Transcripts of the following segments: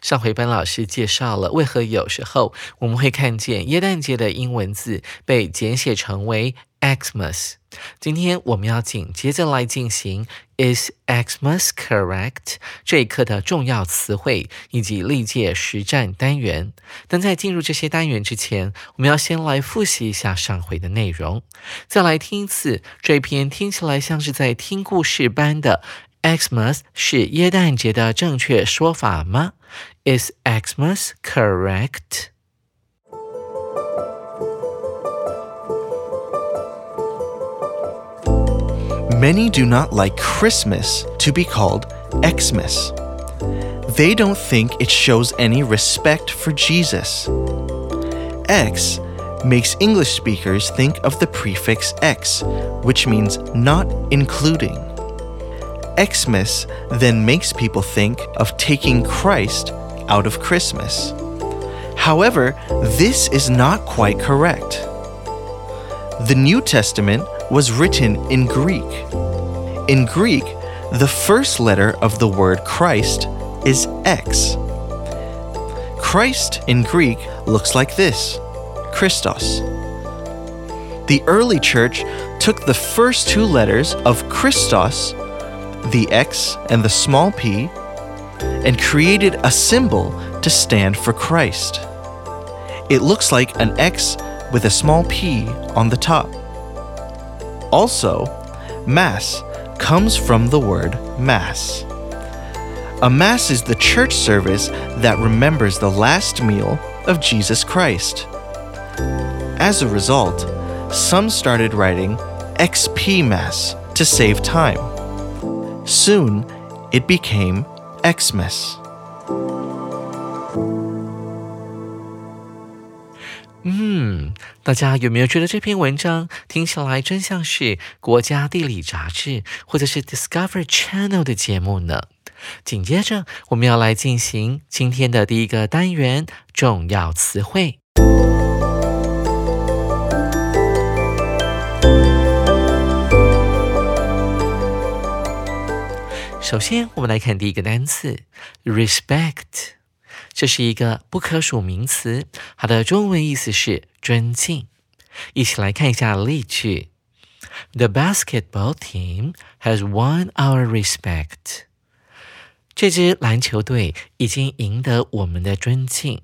上回班老师介绍了为何有时候我们会看见耶诞节的英文字被简写成为 Xmas。今天我们要紧接着来进行 Is Xmas correct 这一课的重要词汇以及历届实战单元。但在进入这些单元之前，我们要先来复习一下上回的内容，再来听一次这篇听起来像是在听故事般的 Xmas 是耶诞节的正确说法吗？Is Xmas correct? Many do not like Christmas to be called Xmas. They don't think it shows any respect for Jesus. X makes English speakers think of the prefix X, which means not including. Xmas then makes people think of taking Christ out of Christmas. However, this is not quite correct. The New Testament was written in Greek. In Greek, the first letter of the word Christ is X. Christ in Greek looks like this Christos. The early church took the first two letters of Christos, the X and the small p, and created a symbol to stand for Christ. It looks like an X with a small p on the top. Also, Mass comes from the word Mass. A Mass is the church service that remembers the last meal of Jesus Christ. As a result, some started writing XP Mass to save time. Soon, it became Xmas. 嗯，大家有没有觉得这篇文章听起来真像是国家地理杂志或者是 Discovery Channel 的节目呢？紧接着，我们要来进行今天的第一个单元——重要词汇。首先，我们来看第一个单词：respect。这是一个不可数名词，它的中文意思是尊敬。一起来看一下例句：The basketball team has won our respect。这支篮球队已经赢得我们的尊敬。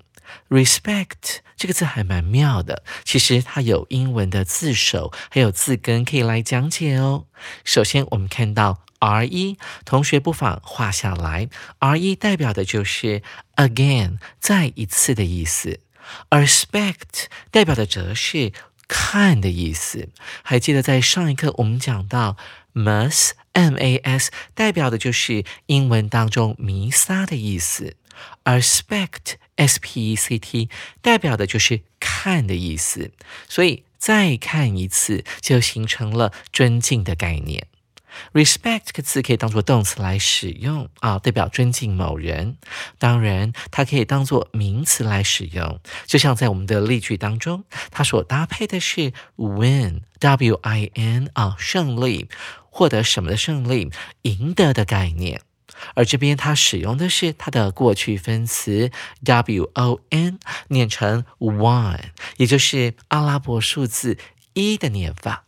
Respect 这个字还蛮妙的，其实它有英文的字首，还有字根可以来讲解哦。首先，我们看到。R 一，同学不妨画下来。R 一代表的就是 again，再一次的意思。而 spect 代表的则是看的意思。还记得在上一课我们讲到 mas，m a s，代表的就是英文当中弥撒的意思。而 spect，s p e c t，代表的就是看的意思。所以再看一次，就形成了尊敬的概念。Respect 这个词可以当做动词来使用啊，代表尊敬某人。当然，它可以当做名词来使用，就像在我们的例句当中，它所搭配的是 win，w i n 啊，胜利，获得什么的胜利，赢得的概念。而这边它使用的是它的过去分词 w o n，念成 one，也就是阿拉伯数字一的念法。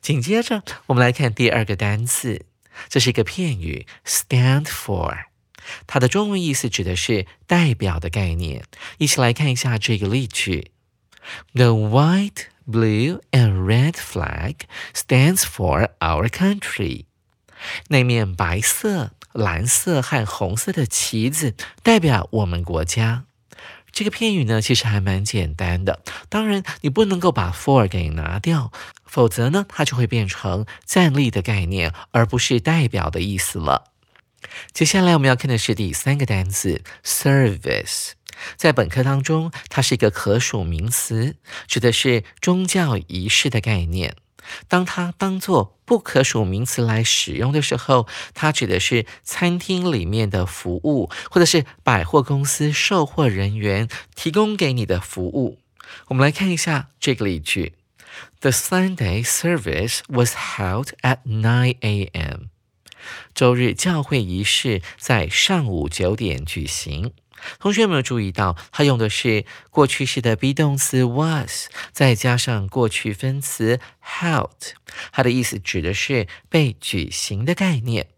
紧接着，我们来看第二个单词，这是一个片语 stand for，它的中文意思指的是代表的概念。一起来看一下这个例句：The white, blue and red flag stands for our country。那面白色、蓝色和红色的旗子代表我们国家。这个片语呢，其实还蛮简单的。当然，你不能够把 for 给拿掉，否则呢，它就会变成站立的概念，而不是代表的意思了。接下来我们要看的是第三个单词 service，在本课当中，它是一个可数名词，指的是宗教仪式的概念。当它当做不可数名词来使用的时候，它指的是餐厅里面的服务，或者是百货公司售货人员提供给你的服务。我们来看一下这个例句：The Sunday service was held at 9 a.m. 周日教会仪式在上午九点举行。同学有没有注意到，它用的是过去式的 be 动词 was，再加上过去分词 held，它的意思指的是被举行的概念。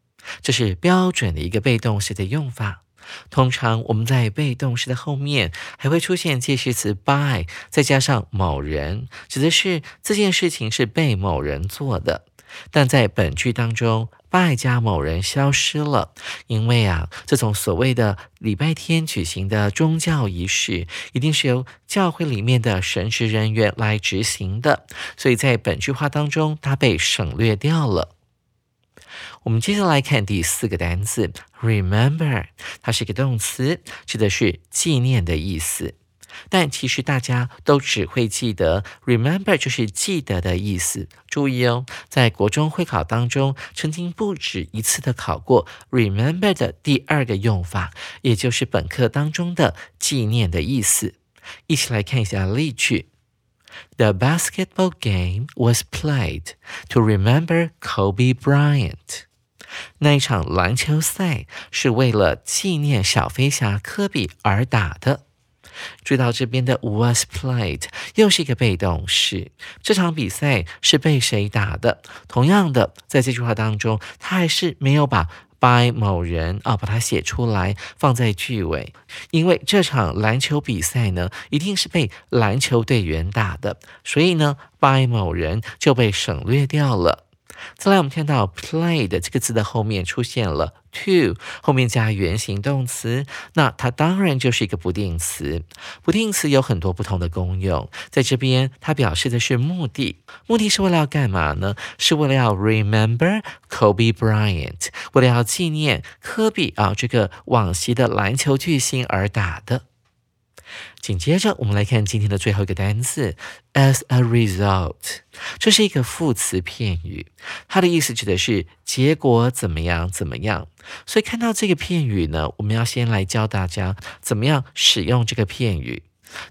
这是标准的一个被动式的用法。通常我们在被动式的后面还会出现介系词 by，再加上某人，指的是这件事情是被某人做的。但在本句当中，，by 加某人消失了，因为啊，这种所谓的礼拜天举行的宗教仪式，一定是由教会里面的神职人员来执行的，所以在本句话当中，它被省略掉了。我们接着来看第四个单词，remember，它是一个动词，指的是纪念的意思。但其实大家都只会记得 remember 就是记得的意思。注意哦，在国中会考当中，曾经不止一次的考过 remember 的第二个用法，也就是本课当中的纪念的意思。一起来看一下例句：The basketball game was played to remember Kobe Bryant。那一场篮球赛是为了纪念小飞侠科比而打的。注意到这边的 was played 又是一个被动式，这场比赛是被谁打的？同样的，在这句话当中，他还是没有把 by 某人啊把它写出来放在句尾，因为这场篮球比赛呢一定是被篮球队员打的，所以呢 by 某人就被省略掉了。再来，我们看到 played 这个字的后面出现了 to，后面加原形动词，那它当然就是一个不定词。不定词有很多不同的功用，在这边它表示的是目的，目的是为了要干嘛呢？是为了要 remember Kobe Bryant，为了要纪念科比啊这个往昔的篮球巨星而打的。紧接着，我们来看今天的最后一个单词，as a result，这是一个副词片语，它的意思指的是结果怎么样怎么样。所以看到这个片语呢，我们要先来教大家怎么样使用这个片语。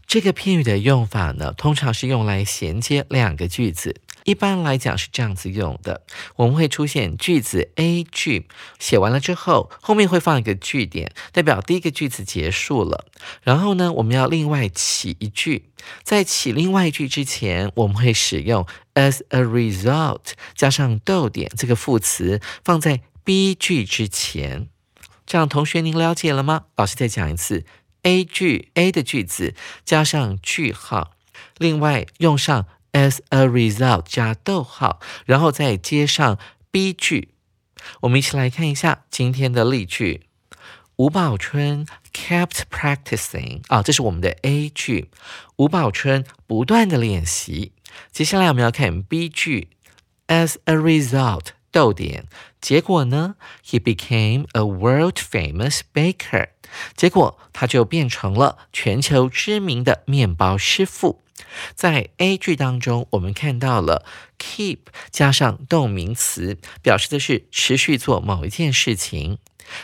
这个片语的用法呢，通常是用来衔接两个句子。一般来讲是这样子用的，我们会出现句子 A 句写完了之后，后面会放一个句点，代表第一个句子结束了。然后呢，我们要另外起一句，在起另外一句之前，我们会使用 as a result 加上逗点这个副词放在 B 句之前。这样，同学您了解了吗？老师再讲一次，A 句 A 的句子加上句号，另外用上。As a result，加逗号，然后再接上 B 句。我们一起来看一下今天的例句。吴宝春 kept practicing 啊，这是我们的 A 句。吴宝春不断的练习。接下来我们要看 B 句。As a result，逗点，结果呢？He became a world famous baker。结果他就变成了全球知名的面包师傅。在 A 句当中，我们看到了 keep 加上动名词，表示的是持续做某一件事情。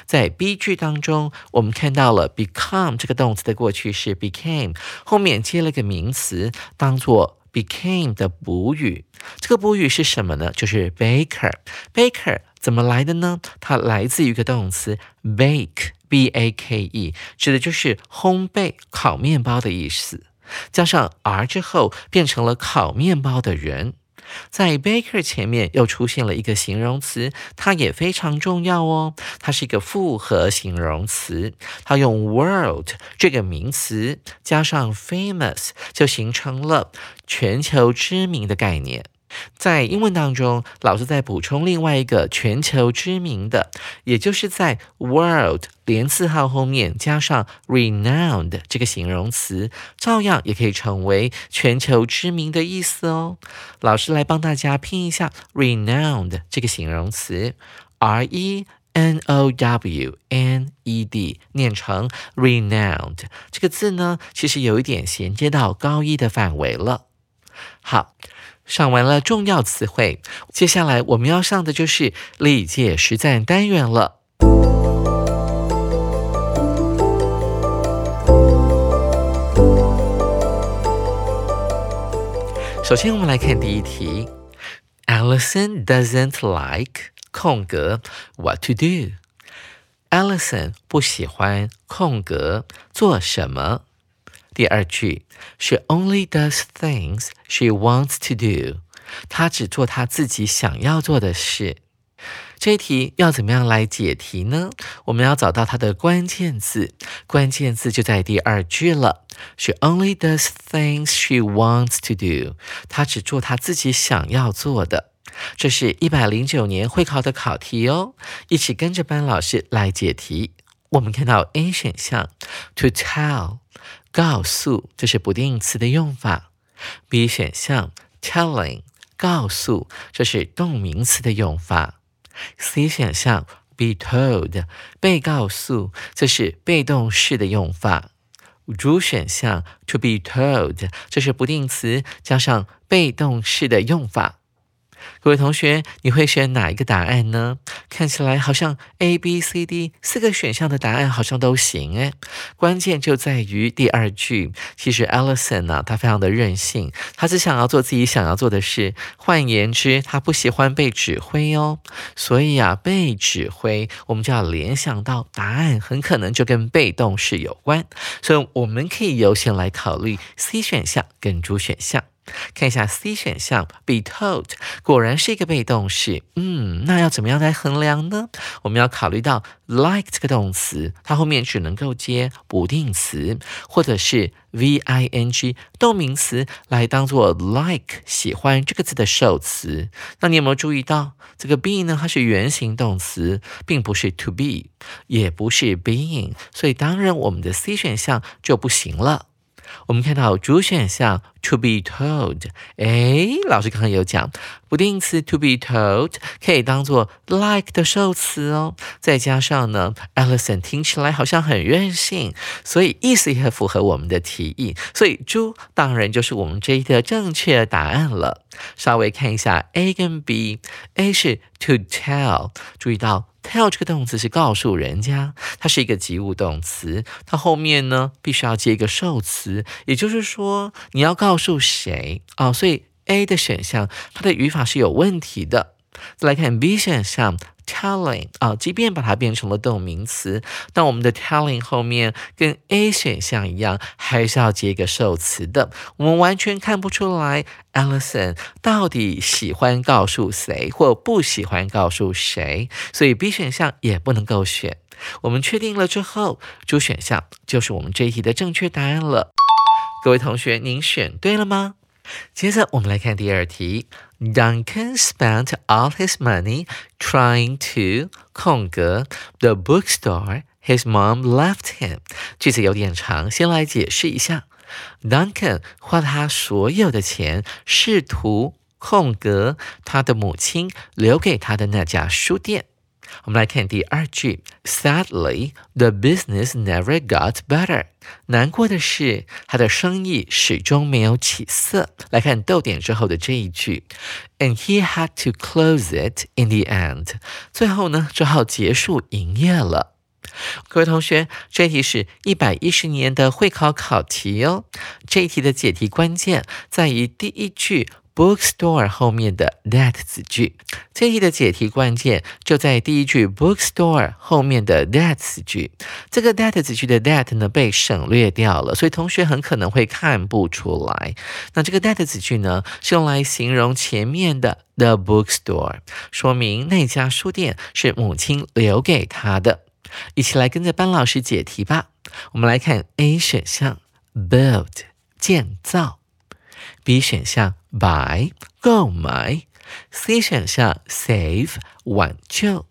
在 B 句当中，我们看到了 become 这个动词的过去式 became，后面接了个名词，当做 became 的补语。这个补语是什么呢？就是 baker。baker 怎么来的呢？它来自于一个动词 bake，b a k e，指的就是烘焙、烤面包的意思。加上 r 之后，变成了烤面包的人。在 baker 前面又出现了一个形容词，它也非常重要哦。它是一个复合形容词，它用 world 这个名词加上 famous，就形成了全球知名的概念。在英文当中，老师在补充另外一个全球知名的，也就是在 world 连字号后面加上 renowned 这个形容词，照样也可以成为全球知名的意思哦。老师来帮大家拼一下 renowned 这个形容词，r e n o w n e d，念成 renowned 这个字呢，其实有一点衔接到高一的范围了。好。上完了重要词汇，接下来我们要上的就是历届实战单元了。首先，我们来看第一题：Alison doesn't like 空格 what to do。Alison 不喜欢空格做什么。第二句，She only does things she wants to do。她只做她自己想要做的事。这题要怎么样来解题呢？我们要找到它的关键字，关键字就在第二句了。She only does things she wants to do。她只做她自己想要做的。这是一百零九年会考的考题哦，一起跟着班老师来解题。我们看到 A 选项，to tell。告诉，这是不定词的用法。B 选项，telling，告诉，这是动名词的用法。C 选项，be told，被告诉，这是被动式的用法。D 选项，to be told，这是不定词加上被动式的用法。各位同学，你会选哪一个答案呢？看起来好像 A、B、C、D 四个选项的答案好像都行诶。关键就在于第二句。其实 Alison 呢，他非常的任性，他只想要做自己想要做的事。换言之，他不喜欢被指挥哦。所以啊，被指挥，我们就要联想到答案很可能就跟被动式有关。所以我们可以优先来考虑 C 选项跟 D 选项。看一下 C 选项，be told，果然是一个被动式。嗯，那要怎么样来衡量呢？我们要考虑到 like 这个动词，它后面只能够接不定词，或者是 V-I-N-G 动名词来当做 like 喜欢这个字的受词。那你有没有注意到这个 be 呢？它是原形动词，并不是 to be，也不是 being，所以当然我们的 C 选项就不行了。我们看到主选项 to be told，哎，老师刚刚有讲，不定词 to be told 可以当做 like 的受词哦。再加上呢，Alison 听起来好像很任性，所以意思也很符合我们的提议，所以猪当然就是我们这一个正确答案了。稍微看一下 A 跟 B，A 是 to tell，注意到。Tell 这个动词是告诉人家，它是一个及物动词，它后面呢必须要接一个受词，也就是说你要告诉谁啊？所以 A 的选项它的语法是有问题的。再来看 B 选项。Telling 啊，即便把它变成了动名词，但我们的 telling 后面跟 A 选项一样，还是要接一个受词的。我们完全看不出来 Alison 到底喜欢告诉谁或不喜欢告诉谁，所以 B 选项也不能够选。我们确定了之后，主选项就是我们这一题的正确答案了。各位同学，您选对了吗？接着我们来看第二题。Duncan spent all his money trying to 空格 the bookstore his mom left him。句子有点长，先来解释一下。Duncan 花了他所有的钱，试图空格他的母亲留给他的那家书店。我们来看第二句，Sadly, the business never got better。难过的是，他的生意始终没有起色。来看逗点之后的这一句，And he had to close it in the end。最后呢，只好结束营业了。各位同学，这题是一百一十年的会考考题哦。这一题的解题关键在于第一句 bookstore 后面的 that 子句。这一题的解题关键就在第一句 bookstore 后面的 that 子句。这个 that 子句的 that 呢被省略掉了，所以同学很可能会看不出来。那这个 that 子句呢是用来形容前面的 the bookstore，说明那家书店是母亲留给他的。一起来跟着班老师解题吧。我们来看 A 选项，build 建造；B 选项，buy 购买；C 选项，save 挽救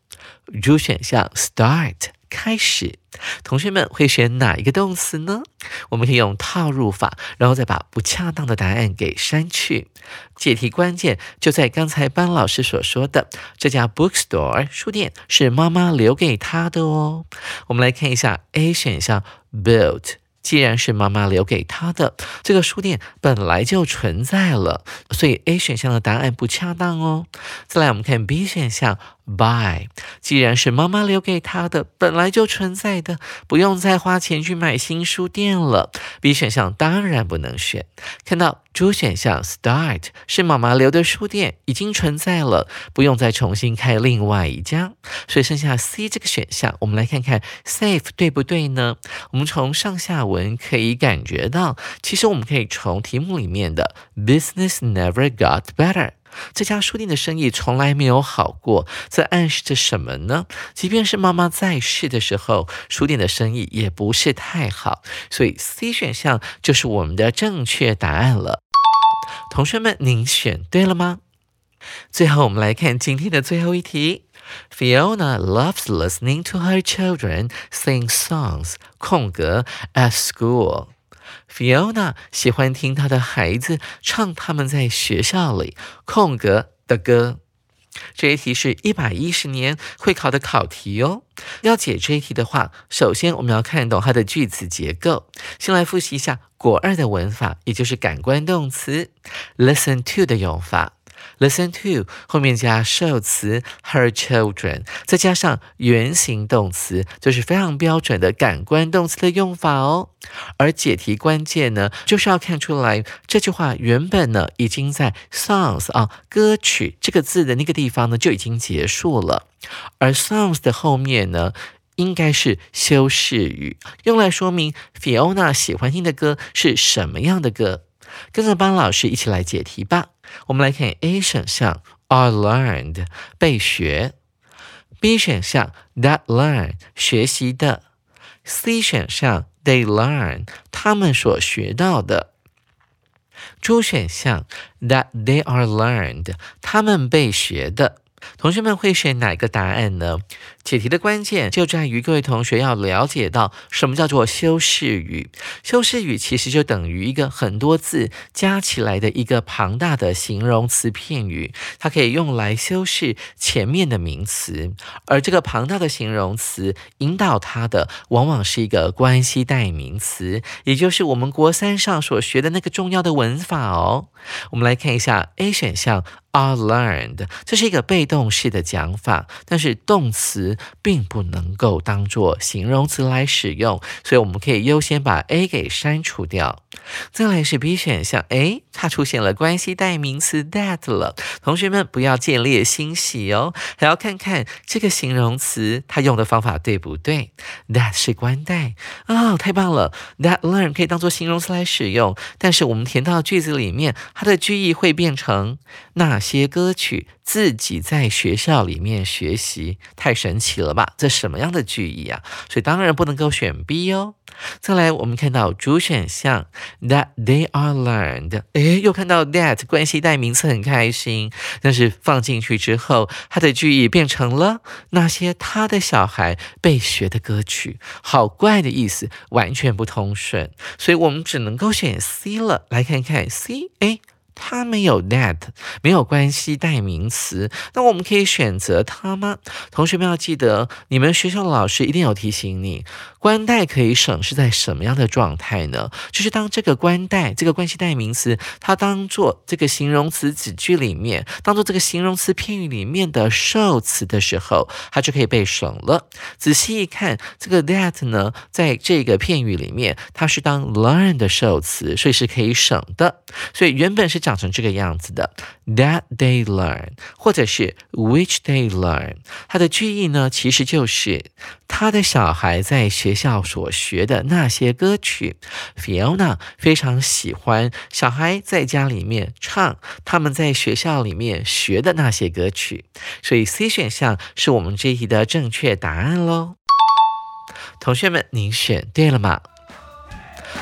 ；D 选项，start 开始。同学们会选哪一个动词呢？我们可以用套入法，然后再把不恰当的答案给删去。解题关键就在刚才班老师所说的，这家 bookstore 书店是妈妈留给他的哦。我们来看一下 A 选项 built。既然是妈妈留给他的，这个书店本来就存在了，所以 A 选项的答案不恰当哦。再来，我们看 B 选项，buy，既然是妈妈留给他的，本来就存在的，不用再花钱去买新书店了。B 选项当然不能选。看到。主选项 start 是妈妈留的书店，已经存在了，不用再重新开另外一家，所以剩下 C 这个选项，我们来看看 save 对不对呢？我们从上下文可以感觉到，其实我们可以从题目里面的 business never got better，这家书店的生意从来没有好过，这暗示着什么呢？即便是妈妈在世的时候，书店的生意也不是太好，所以 C 选项就是我们的正确答案了。同学们，您选对了吗？最后，我们来看今天的最后一题。Fiona loves listening to her children sing songs. 空格 at school. Fiona 喜欢听她的孩子唱他们在学校里空格的歌。这一题是一百一十年会考的考题哦。要解这一题的话，首先我们要看懂它的句子结构。先来复习一下国二的文法，也就是感官动词 listen to 的用法。Listen to 后面加受词 her children，再加上原形动词，就是非常标准的感官动词的用法哦。而解题关键呢，就是要看出来这句话原本呢已经在 songs 啊歌曲这个字的那个地方呢就已经结束了，而 songs 的后面呢应该是修饰语，用来说明 Fiona 喜欢听的歌是什么样的歌。跟着班老师一起来解题吧。我们来看 A 选项，are learned 被学；B 选项，that learn 学习的；C 选项，they learn 他们所学到的；D 选项，that they are learned 他们被学的。同学们会选哪个答案呢？解题的关键就在于各位同学要了解到什么叫做修饰语。修饰语其实就等于一个很多字加起来的一个庞大的形容词片语，它可以用来修饰前面的名词。而这个庞大的形容词引导它的，往往是一个关系代名词，也就是我们国三上所学的那个重要的文法哦。我们来看一下 A 选项。Are learned，这是一个被动式的讲法，但是动词并不能够当做形容词来使用，所以我们可以优先把 A 给删除掉。再来是 B 选项，诶，它出现了关系代名词 that 了。同学们不要见猎欣喜哦，还要看看这个形容词它用的方法对不对。That 是关代啊，太棒了！That learn 可以当做形容词来使用，但是我们填到句子里面，它的句意会变成那。些歌曲自己在学校里面学习，太神奇了吧？这什么样的句意啊？所以当然不能够选 B 哦。再来，我们看到主选项 that they are learned，诶，又看到 that 关系代名词，很开心。但是放进去之后，它的句意变成了那些他的小孩被学的歌曲，好怪的意思，完全不通顺。所以我们只能够选 C 了。来看看 C，诶。它没有 that，没有关系代名词。那我们可以选择它吗？同学们要记得，你们学校的老师一定有提醒你，关代可以省是在什么样的状态呢？就是当这个关代这个关系代名词，它当做这个形容词子句里面，当做这个形容词片语里面的受词的时候，它就可以被省了。仔细一看，这个 that 呢，在这个片语里面，它是当 learn 的受词，所以是可以省的。所以原本是长成这个样子的，that they learn，或者是 which they learn，它的句意呢，其实就是他的小孩在学校所学的那些歌曲。Fiona 非常喜欢小孩在家里面唱他们在学校里面学的那些歌曲，所以 C 选项是我们这一题的正确答案喽。同学们，您选对了吗？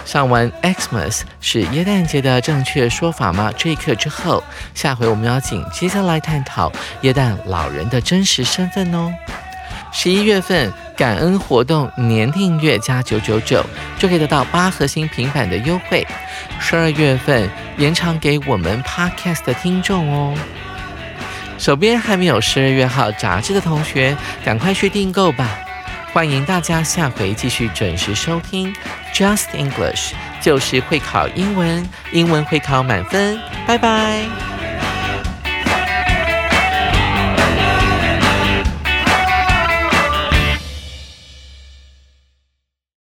上完 Xmas 是耶诞节的正确说法吗？这一课之后，下回我们要紧接着来探讨耶诞老人的真实身份哦。十一月份感恩活动年订阅加九九九就可以得到八核心平板的优惠。十二月份延长给我们 Podcast 的听众哦。手边还没有十二月号杂志的同学，赶快去订购吧。欢迎大家下回继续准时收听 Just English，就是会考英文，英文会考满分。拜拜。